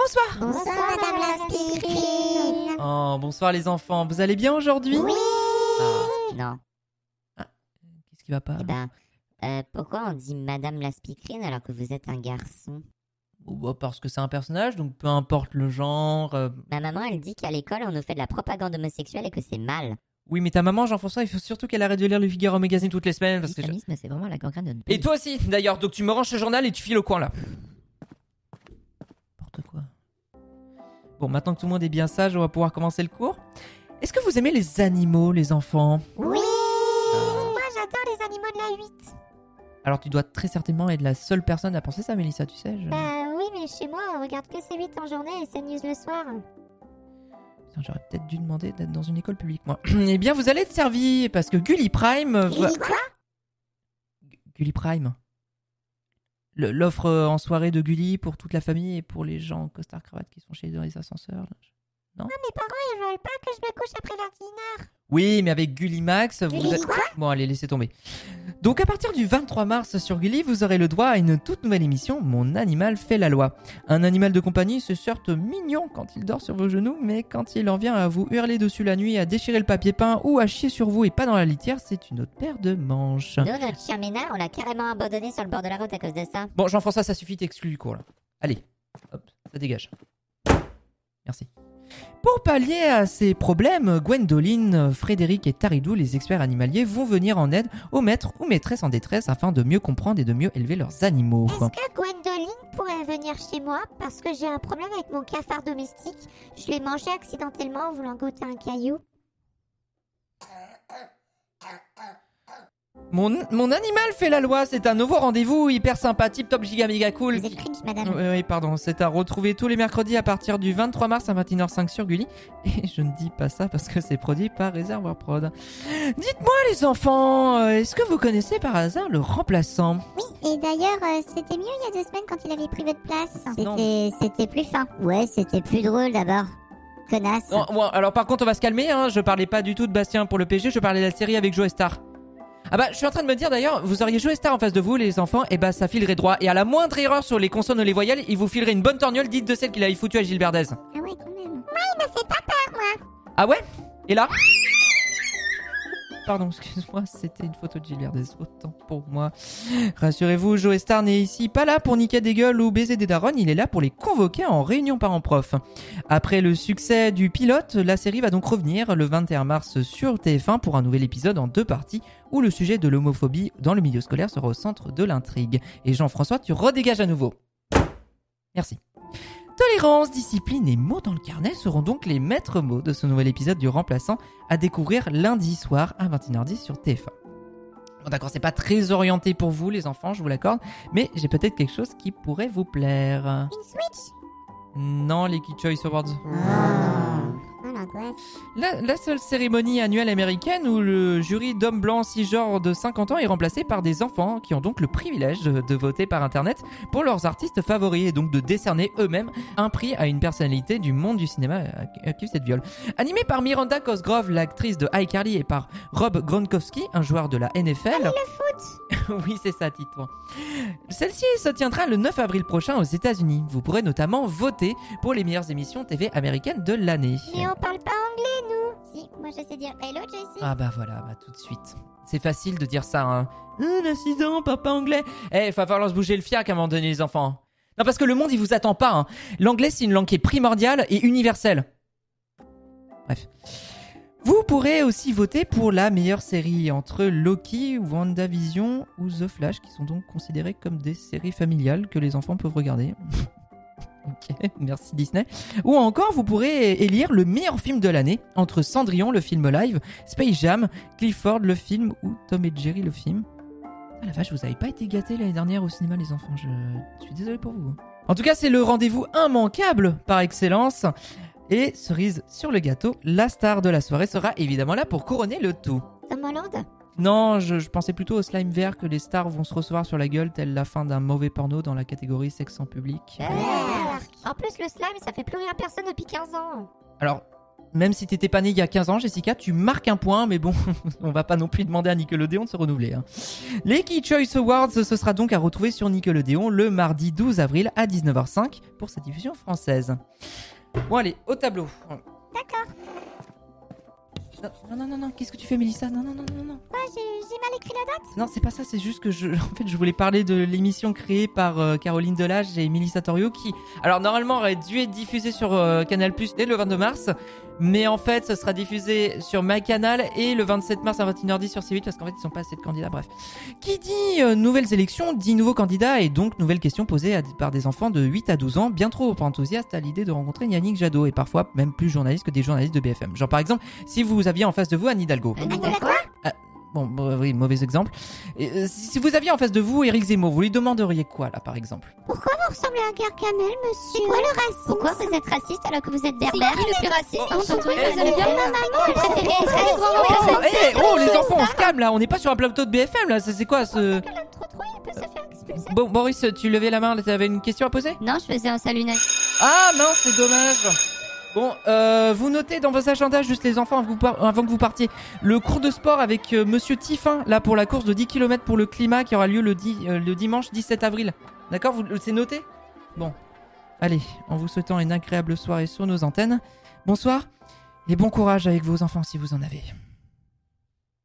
bonsoir Bonsoir, Madame la Spirine. Oh, bonsoir les enfants, vous allez bien aujourd'hui Oui. Ah, non. Qu'est-ce qui va pas Eh ben, euh, pourquoi on dit Madame la Speakerine alors que vous êtes un garçon? Oh, bah, Parce que c'est un personnage, donc peu importe le genre. euh, Ma maman, elle dit qu'à l'école, on nous fait de la propagande homosexuelle et que c'est mal. Oui, mais ta maman, Jean-François, il faut surtout qu'elle arrête de lire le Figaro Magazine toutes les semaines. Parce que je- L'islamisme, c'est vraiment la gangrène de notre Et pays. toi aussi, d'ailleurs, donc tu me ranges ce journal et tu files au coin là. N'importe quoi. Bon, maintenant que tout le monde est bien sage, on va pouvoir commencer le cours. Est-ce que vous aimez les animaux, les enfants? Oui. Moi, j'adore les animaux de la 8. Alors tu dois très certainement être la seule personne à penser ça, Mélissa, tu sais. je- Bah oui, mais chez moi, on regarde que ces 8 en journée et c'est news le soir. Putain, J'aurais peut-être dû demander d'être dans une école publique, moi. eh bien, vous allez être servi parce que Gully Prime. va- Gulli quoi? Gully Prime. L'offre euh, en soirée de Gully pour toute la famille et pour les gens en costard cravate qui sont chez dans les ascenseurs. là. Mes parents, ils veulent pas que je me couche après 21h. Oui, mais avec Gully Max, vous Gulli Bon, allez, laissez tomber. Donc, à partir du 23 mars sur Gully, vous aurez le droit à une toute nouvelle émission, Mon animal fait la loi. Un animal de compagnie, c'est certes mignon quand il dort sur vos genoux, mais quand il en vient à vous hurler dessus la nuit, à déchirer le papier peint ou à chier sur vous et pas dans la litière, c'est une autre paire de manches. Nous, notre chien Ménard, on l'a carrément abandonné sur le bord de la route à cause de ça. Bon, Jean-François, ça suffit, t'exclus du cours là. Allez, hop, ça dégage. Merci. Pour pallier à ces problèmes, Gwendoline, Frédéric et Taridou, les experts animaliers, vont venir en aide aux maîtres ou maîtresses en détresse afin de mieux comprendre et de mieux élever leurs animaux. Est-ce que Gwendoline pourrait venir chez moi parce que j'ai un problème avec mon cafard domestique? Je l'ai mangé accidentellement en voulant goûter un caillou. Mon, mon animal fait la loi, c'est un nouveau rendez-vous hyper sympathique, top giga méga cool. Vous êtes cringe, madame. Oui, oui, pardon, c'est à retrouver tous les mercredis à partir du 23 mars à 21h05 sur Gulli. Et je ne dis pas ça parce que c'est produit par Réservoir Prod. Dites-moi les enfants, euh, est-ce que vous connaissez par hasard le remplaçant? Oui, et d'ailleurs, euh, c'était mieux il y a deux semaines quand il avait pris votre place. Non. C'était, c'était plus fin. Ouais, c'était plus drôle d'abord. Connasse. Non, bon, alors par contre on va se calmer, hein, je parlais pas du tout de Bastien pour le PG, je parlais de la série avec Joe Star. Ah bah je suis en train de me dire d'ailleurs, vous auriez Joe Star en face de vous les enfants, et bah ça filerait droit. Et à la moindre erreur sur les consonnes ou les voyelles, il vous filerait une bonne torgnole dite de celle qu'il avait foutue à Gilbert Dez. Ah ouais, quand même. Moi, il me fait pas peur, moi. Ah ouais? Et là? Pardon, excuse-moi, c'était une photo de Gilbert Dez, autant pour moi. Rassurez-vous, Joe Star n'est ici pas là pour niquer des gueules ou baiser des darons, il est là pour les convoquer en réunion parents-prof. Après le succès du pilote, la série va donc revenir le 21 mars sur TF1 pour un nouvel épisode en deux parties où le sujet de l'homophobie dans le milieu scolaire sera au centre de l'intrigue. Et Jean-François, tu redégages à nouveau. Merci. Tolérance, discipline et mots dans le carnet seront donc les maîtres mots de ce nouvel épisode du Remplaçant à découvrir lundi soir à 21h10 sur TF1. Bon d'accord, c'est pas très orienté pour vous les enfants, je vous l'accorde, mais j'ai peut-être quelque chose qui pourrait vous plaire. Une Switch? Non, les Kid Choice Awards. Oh, l'angoisse. La, la seule cérémonie annuelle américaine où le jury d'hommes blancs cisgenres de 50 ans est remplacé par des enfants qui ont donc le privilège de, de voter par internet pour leurs artistes favoris et donc de décerner eux-mêmes un prix à une personnalité du monde du cinéma accusée de viol. Animé par Miranda Cosgrove, l'actrice de iCarly, et par Rob Gronkowski, un joueur de la NFL. oui, c'est ça, titre. Celle-ci se tiendra le 9 avril prochain aux États-Unis. Vous pourrez notamment voter pour les meilleures émissions TV américaines de l'année. Mais on parle pas anglais, nous. Si, moi je sais dire hello, Jessie. Ah bah voilà, bah tout de suite. C'est facile de dire ça, hein. Hum, a 6 ans, papa anglais. Eh, va falloir se bouger le fiac à un moment donné, les enfants. Non, parce que le monde, il vous attend pas, hein. L'anglais, c'est une langue qui est primordiale et universelle. Bref. Vous pourrez aussi voter pour la meilleure série entre Loki, WandaVision ou The Flash, qui sont donc considérées comme des séries familiales que les enfants peuvent regarder. ok, merci Disney. Ou encore, vous pourrez élire le meilleur film de l'année entre Cendrillon, le film live, Space Jam, Clifford, le film, ou Tom et Jerry, le film. Ah la vache, vous avez pas été gâtés l'année dernière au cinéma, les enfants. Je, je suis désolé pour vous. En tout cas, c'est le rendez-vous immanquable par excellence. Et cerise sur le gâteau, la star de la soirée sera évidemment là pour couronner le tout. Tom Holland Non, je, je pensais plutôt au slime vert que les stars vont se recevoir sur la gueule, telle la fin d'un mauvais porno dans la catégorie sexe en public. En plus, le slime, ça fait plus rien à personne depuis 15 ans. Alors, même si t'étais pas né il y a 15 ans, Jessica, tu marques un point, mais bon, on va pas non plus demander à Nickelodeon de se renouveler. Hein. Les Key Choice Awards, ce sera donc à retrouver sur Nickelodeon le mardi 12 avril à 19h05 pour sa diffusion française. Bon allez, au tableau. D'accord. Non, non, non, non, qu'est-ce que tu fais, Mélissa? Non, non, non, non, non. Quoi, j'ai mal écrit la date? Non, c'est pas ça, c'est juste que je, en fait, je voulais parler de l'émission créée par euh, Caroline Delage et Mélissa Torio qui, alors normalement, aurait dû être diffusée sur euh, Canal Plus dès le 22 mars, mais en fait, ça sera diffusé sur MyCanal et le 27 mars à 21h10 sur C8 parce qu'en fait, ils sont pas assez de candidats. Bref, qui dit euh, nouvelles élections dit nouveaux candidats et donc nouvelles questions posées à- par des enfants de 8 à 12 ans, bien trop enthousiastes à l'idée de rencontrer Yannick Jadot et parfois même plus journalistes que des journalistes de BFM. Genre par exemple, si vous aviez en face de vous Anne Hidalgo. Anne Anne quoi Bon, bon, oui, mauvais exemple. Et, euh, si vous aviez en face de vous Éric Zemmour, vous lui demanderiez quoi là, par exemple? Pourquoi vous ressemblez à Gargamel, monsieur? C'est quoi le racisme Pourquoi vous êtes raciste alors que vous êtes C'est berbère qui le plus raciste Oh, entre eh, vous eh, eh, eh. Oh, eh, oh, les enfants, on se calme là, on n'est pas sur un plateau de BFM là, c'est c'est quoi ce... Bon, Boris, tu levais la main, tu avais une question à poser? Non, je faisais un salut net. Ah non, c'est dommage. Bon, euh, vous notez dans vos agendas, juste les enfants, avant que vous, partiez, le cours de sport avec euh, Monsieur Tiffin, là pour la course de 10 km pour le climat qui aura lieu le, euh, le dimanche 17 avril. D'accord vous, C'est noté? Bon. Allez, en vous souhaitant une agréable soirée sur nos antennes. Bonsoir et bon courage avec vos enfants si vous en avez.